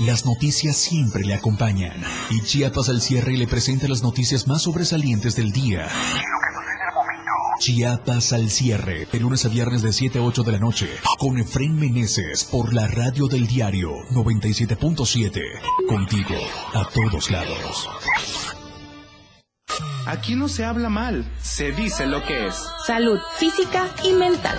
Las noticias siempre le acompañan. Y Chiapas al cierre le presenta las noticias más sobresalientes del día. Chiapas al cierre, de lunes a viernes de 7 a 8 de la noche, con Efren Meneses por la radio del diario 97.7. Contigo, a todos lados. Aquí no se habla mal, se dice lo que es. Salud física y mental.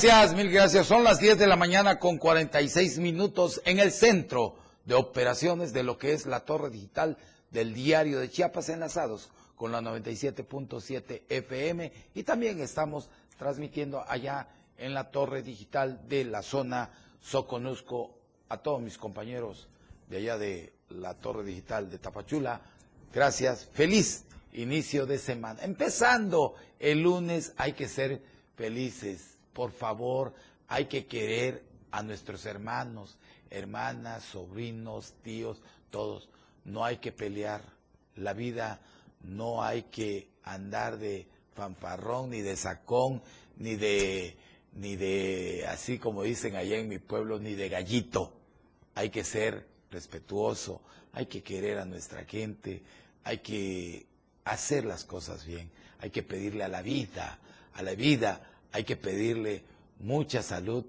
Gracias, mil gracias. Son las 10 de la mañana con 46 minutos en el centro de operaciones de lo que es la torre digital del diario de Chiapas enlazados con la 97.7 FM y también estamos transmitiendo allá en la torre digital de la zona Soconusco a todos mis compañeros de allá de la torre digital de Tapachula. Gracias. Feliz inicio de semana. Empezando el lunes hay que ser felices por favor, hay que querer a nuestros hermanos, hermanas, sobrinos, tíos, todos. No hay que pelear. La vida no hay que andar de fanfarrón, ni de sacón, ni de, ni de, así como dicen allá en mi pueblo, ni de gallito. Hay que ser respetuoso, hay que querer a nuestra gente, hay que hacer las cosas bien, hay que pedirle a la vida, a la vida, hay que pedirle mucha salud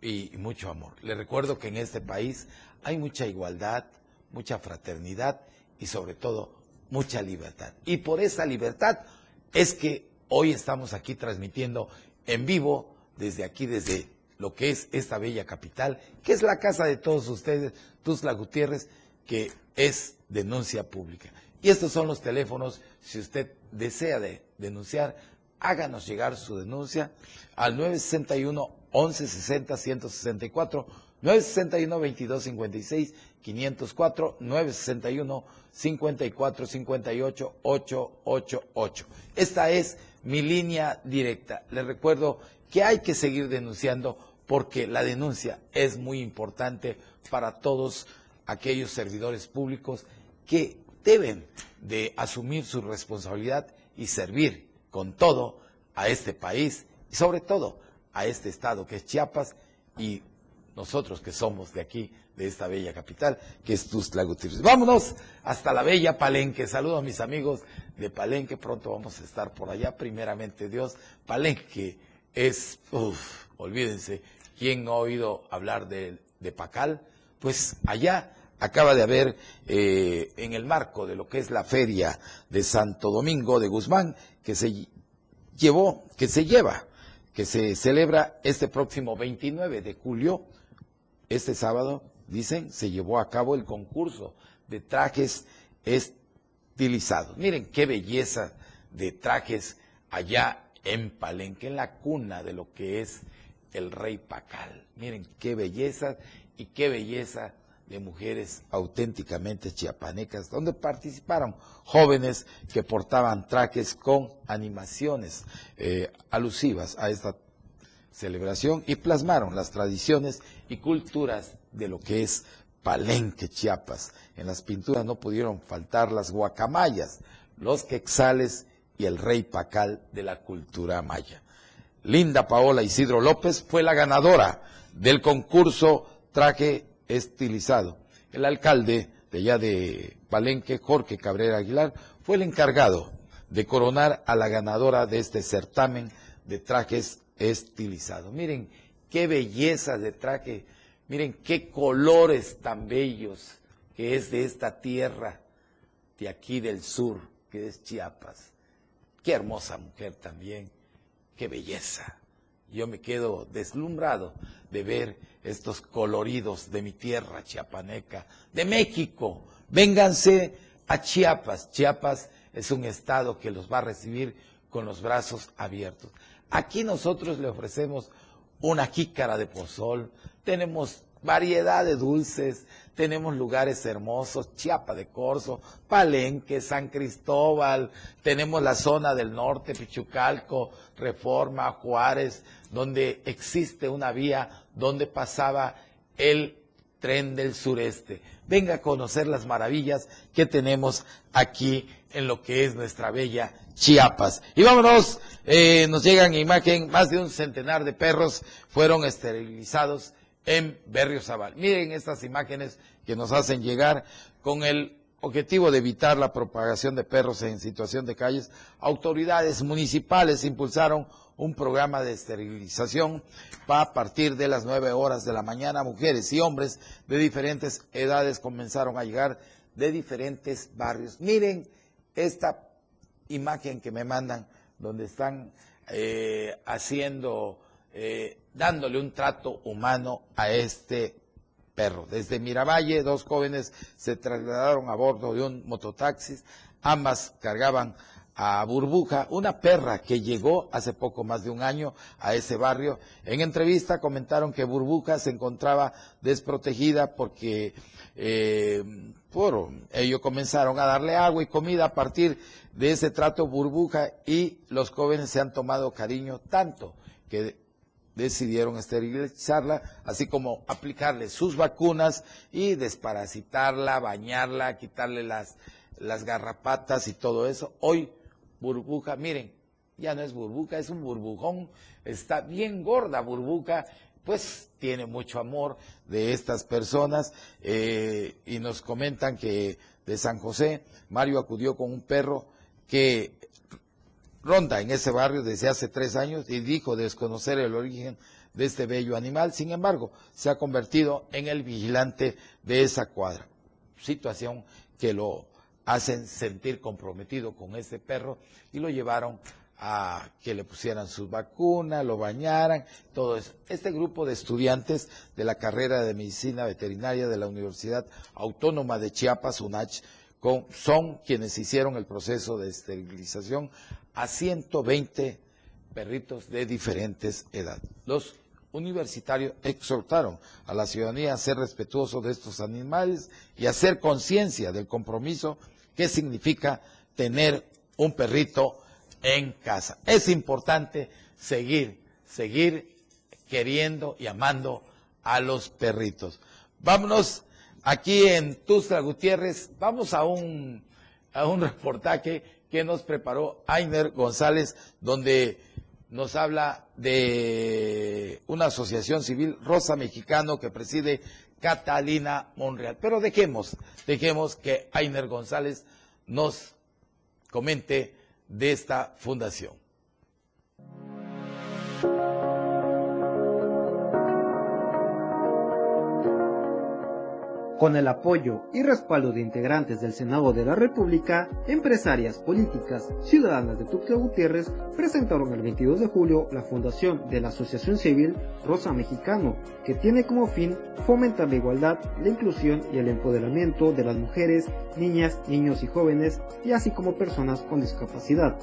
y mucho amor. Le recuerdo que en este país hay mucha igualdad, mucha fraternidad y sobre todo mucha libertad. Y por esa libertad es que hoy estamos aquí transmitiendo en vivo desde aquí, desde lo que es esta bella capital, que es la casa de todos ustedes, Tuzla Gutiérrez, que es denuncia pública. Y estos son los teléfonos, si usted desea denunciar, háganos llegar su denuncia al 961 1160 164 961 2256 504 961 54 58 888. Esta es mi línea directa. Les recuerdo que hay que seguir denunciando porque la denuncia es muy importante para todos aquellos servidores públicos que deben de asumir su responsabilidad y servir con todo a este país y sobre todo a este estado que es Chiapas y nosotros que somos de aquí, de esta bella capital, que es Tuzla Gutiérrez. Vámonos hasta la bella Palenque. Saludo a mis amigos de Palenque, pronto vamos a estar por allá, primeramente Dios. Palenque es, uff, olvídense, ¿quién ha oído hablar de, de Pacal? Pues allá acaba de haber, eh, en el marco de lo que es la feria de Santo Domingo de Guzmán, que se llevó, que se lleva, que se celebra este próximo 29 de julio, este sábado, dicen, se llevó a cabo el concurso de trajes estilizados. Miren qué belleza de trajes allá en Palenque, en la cuna de lo que es el rey Pacal. Miren qué belleza y qué belleza de mujeres auténticamente chiapanecas, donde participaron jóvenes que portaban trajes con animaciones eh, alusivas a esta celebración y plasmaron las tradiciones y culturas de lo que es Palenque, Chiapas. En las pinturas no pudieron faltar las guacamayas, los quexales y el rey pacal de la cultura maya. Linda Paola Isidro López fue la ganadora del concurso Traje Estilizado. El alcalde de allá de Palenque, Jorge Cabrera Aguilar, fue el encargado de coronar a la ganadora de este certamen de trajes estilizados. Miren qué belleza de traje, miren qué colores tan bellos que es de esta tierra de aquí del sur, que es Chiapas. Qué hermosa mujer también, qué belleza. Yo me quedo deslumbrado de ver estos coloridos de mi tierra chiapaneca, de México. Vénganse a Chiapas. Chiapas es un estado que los va a recibir con los brazos abiertos. Aquí nosotros le ofrecemos una jícara de pozol, tenemos variedad de dulces, tenemos lugares hermosos, Chiapa de Corzo, Palenque, San Cristóbal, tenemos la zona del norte, Pichucalco, Reforma, Juárez, donde existe una vía donde pasaba el tren del sureste. Venga a conocer las maravillas que tenemos aquí en lo que es nuestra bella Chiapas. Y vámonos, eh, nos llegan imagen, más de un centenar de perros fueron esterilizados en Berriozabal. Miren estas imágenes que nos hacen llegar con el objetivo de evitar la propagación de perros en situación de calles. Autoridades municipales impulsaron un programa de esterilización para a partir de las nueve horas de la mañana. Mujeres y hombres de diferentes edades comenzaron a llegar de diferentes barrios. Miren esta imagen que me mandan donde están eh, haciendo eh, dándole un trato humano a este perro. Desde Miravalle, dos jóvenes se trasladaron a bordo de un mototaxi. Ambas cargaban a Burbuja, una perra que llegó hace poco más de un año a ese barrio. En entrevista comentaron que Burbuja se encontraba desprotegida porque eh, por ello comenzaron a darle agua y comida a partir de ese trato Burbuja y los jóvenes se han tomado cariño tanto que decidieron esterilizarla, así como aplicarle sus vacunas y desparasitarla, bañarla, quitarle las, las garrapatas y todo eso. Hoy, burbuja, miren, ya no es burbuja, es un burbujón, está bien gorda burbuja, pues tiene mucho amor de estas personas eh, y nos comentan que de San José, Mario acudió con un perro que ronda en ese barrio desde hace tres años y dijo desconocer el origen de este bello animal. Sin embargo, se ha convertido en el vigilante de esa cuadra. Situación que lo hacen sentir comprometido con este perro y lo llevaron a que le pusieran sus vacunas, lo bañaran, todo eso. Este grupo de estudiantes de la carrera de medicina veterinaria de la Universidad Autónoma de Chiapas, UNACH, son quienes hicieron el proceso de esterilización a 120 perritos de diferentes edades. Los universitarios exhortaron a la ciudadanía a ser respetuosos de estos animales y a hacer conciencia del compromiso que significa tener un perrito en casa. Es importante seguir, seguir queriendo y amando a los perritos. Vámonos aquí en Tuzla Gutiérrez, vamos a un, a un reportaje que nos preparó Ainer González, donde nos habla de una asociación civil Rosa Mexicano que preside Catalina Monreal. Pero dejemos, dejemos que Ainer González nos comente de esta fundación. Con el apoyo y respaldo de integrantes del Senado de la República, empresarias, políticas, ciudadanas de Tuxtla Gutiérrez presentaron el 22 de julio la fundación de la Asociación Civil Rosa Mexicano, que tiene como fin fomentar la igualdad, la inclusión y el empoderamiento de las mujeres, niñas, niños y jóvenes, y así como personas con discapacidad.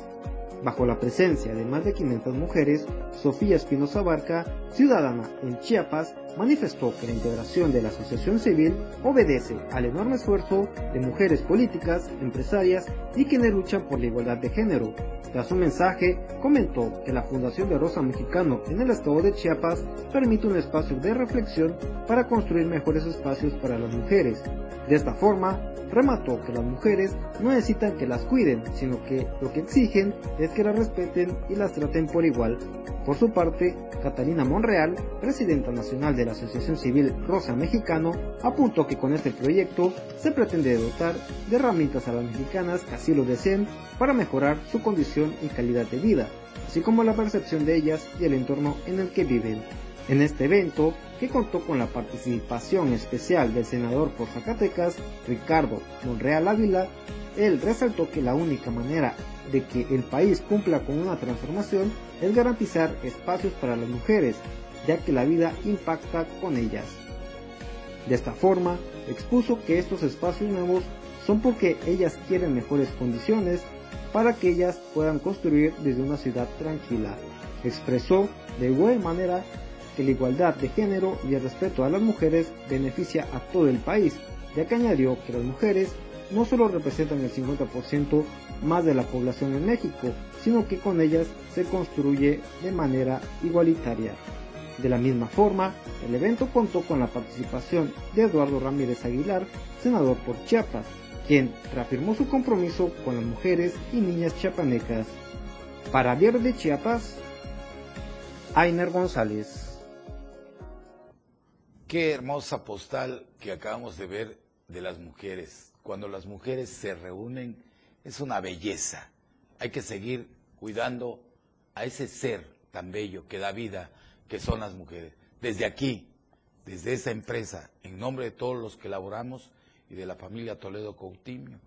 bajo la presencia de más de 500 mujeres, Sofía Espinosa Barca, ciudadana en Chiapas, manifestó que la integración de la asociación civil obedece al enorme esfuerzo de mujeres políticas, empresarias y quienes luchan por la igualdad de género. Tras su mensaje, comentó que la Fundación de Rosa Mexicano en el estado de Chiapas permite un espacio de reflexión para construir mejores espacios para las mujeres. De esta forma, remató que las mujeres no necesitan que las cuiden, sino que lo que exigen es que las respeten y las traten por igual. Por su parte, Catalina Monreal, presidenta nacional de la Asociación Civil Rosa Mexicano, apuntó que con este proyecto se pretende dotar de herramientas a las mexicanas que así lo deseen para mejorar su condición y calidad de vida, así como la percepción de ellas y el entorno en el que viven. En este evento, que contó con la participación especial del senador por Zacatecas, Ricardo Monreal Ávila, él resaltó que la única manera de que el país cumpla con una transformación es garantizar espacios para las mujeres, ya que la vida impacta con ellas. De esta forma, expuso que estos espacios nuevos son porque ellas quieren mejores condiciones para que ellas puedan construir desde una ciudad tranquila. Expresó de igual manera que la igualdad de género y el respeto a las mujeres beneficia a todo el país, ya que añadió que las mujeres no solo representan el 50% más de la población en México, sino que con ellas se construye de manera igualitaria. De la misma forma, el evento contó con la participación de Eduardo Ramírez Aguilar, senador por Chiapas, quien reafirmó su compromiso con las mujeres y niñas chiapanecas. Para Diario de Chiapas, Ainer González. Qué hermosa postal que acabamos de ver de las mujeres. Cuando las mujeres se reúnen es una belleza. Hay que seguir cuidando a ese ser tan bello que da vida, que son las mujeres. Desde aquí, desde esta empresa, en nombre de todos los que laboramos y de la familia Toledo Coutinho,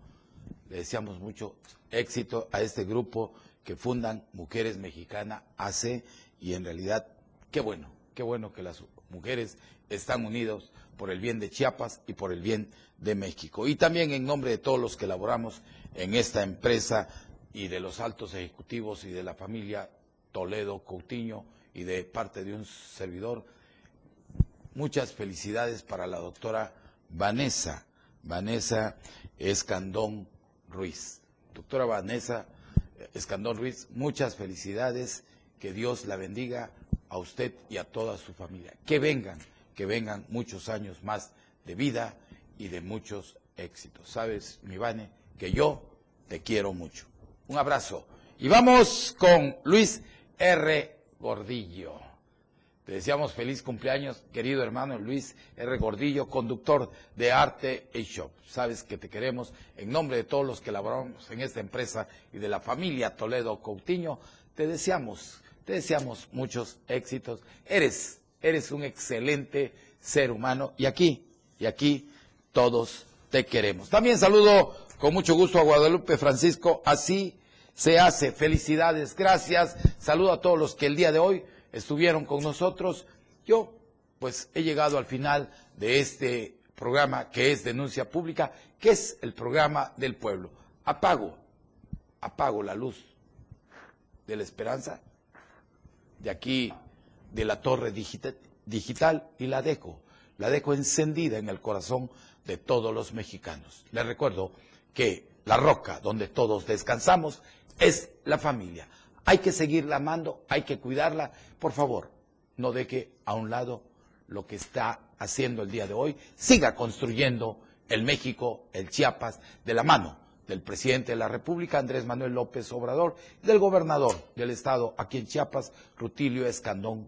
le deseamos mucho éxito a este grupo que fundan Mujeres Mexicanas AC y en realidad, qué bueno, qué bueno que las mujeres están unidos por el bien de Chiapas y por el bien de México. Y también en nombre de todos los que laboramos en esta empresa y de los altos ejecutivos y de la familia Toledo Coutinho y de parte de un servidor, muchas felicidades para la doctora Vanessa, Vanessa Escandón Ruiz. Doctora Vanessa Escandón Ruiz, muchas felicidades, que Dios la bendiga a usted y a toda su familia. Que vengan que vengan muchos años más de vida y de muchos éxitos. Sabes, mi Vane, que yo te quiero mucho. Un abrazo. Y vamos con Luis R. Gordillo. Te deseamos feliz cumpleaños, querido hermano Luis R. Gordillo, conductor de Arte y Shop. Sabes que te queremos en nombre de todos los que laboramos en esta empresa y de la familia Toledo Coutinho. Te deseamos, te deseamos muchos éxitos. Eres eres un excelente ser humano y aquí, y aquí todos te queremos. También saludo con mucho gusto a Guadalupe Francisco, así se hace. Felicidades, gracias. Saludo a todos los que el día de hoy estuvieron con nosotros. Yo, pues, he llegado al final de este programa que es Denuncia Pública, que es el programa del pueblo. Apago, apago la luz de la esperanza de aquí de la torre digital, y la dejo, la dejo encendida en el corazón de todos los mexicanos. Les recuerdo que la roca donde todos descansamos es la familia. Hay que seguirla amando, hay que cuidarla. Por favor, no deje a un lado lo que está haciendo el día de hoy. Siga construyendo el México, el Chiapas, de la mano del presidente de la República, Andrés Manuel López Obrador, y del gobernador del estado aquí en Chiapas, Rutilio Escandón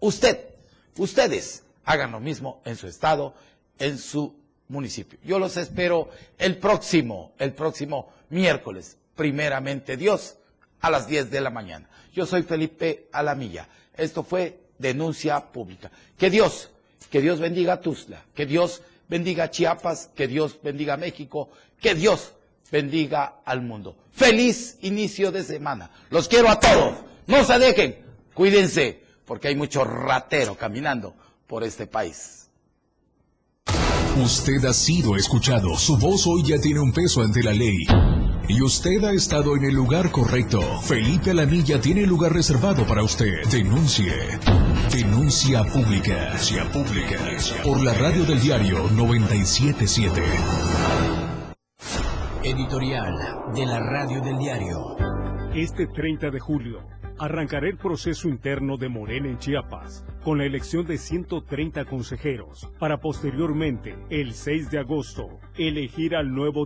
Usted, ustedes hagan lo mismo en su estado, en su municipio. Yo los espero el próximo, el próximo miércoles, primeramente Dios, a las 10 de la mañana. Yo soy Felipe Alamilla. Esto fue Denuncia Pública. Que Dios, que Dios bendiga a Tuzla, que Dios bendiga a Chiapas, que Dios bendiga a México, que Dios bendiga al mundo. Feliz inicio de semana. Los quiero a todos. No se dejen. Cuídense porque hay mucho ratero caminando por este país. Usted ha sido escuchado. Su voz hoy ya tiene un peso ante la ley. Y usted ha estado en el lugar correcto. Felipe Alamilla tiene lugar reservado para usted. Denuncie. Denuncia pública. Denuncia pública. Por la radio del diario 977. Editorial de la radio del diario. Este 30 de julio arrancará el proceso interno de Morena en Chiapas con la elección de 130 consejeros para posteriormente, el 6 de agosto, elegir al nuevo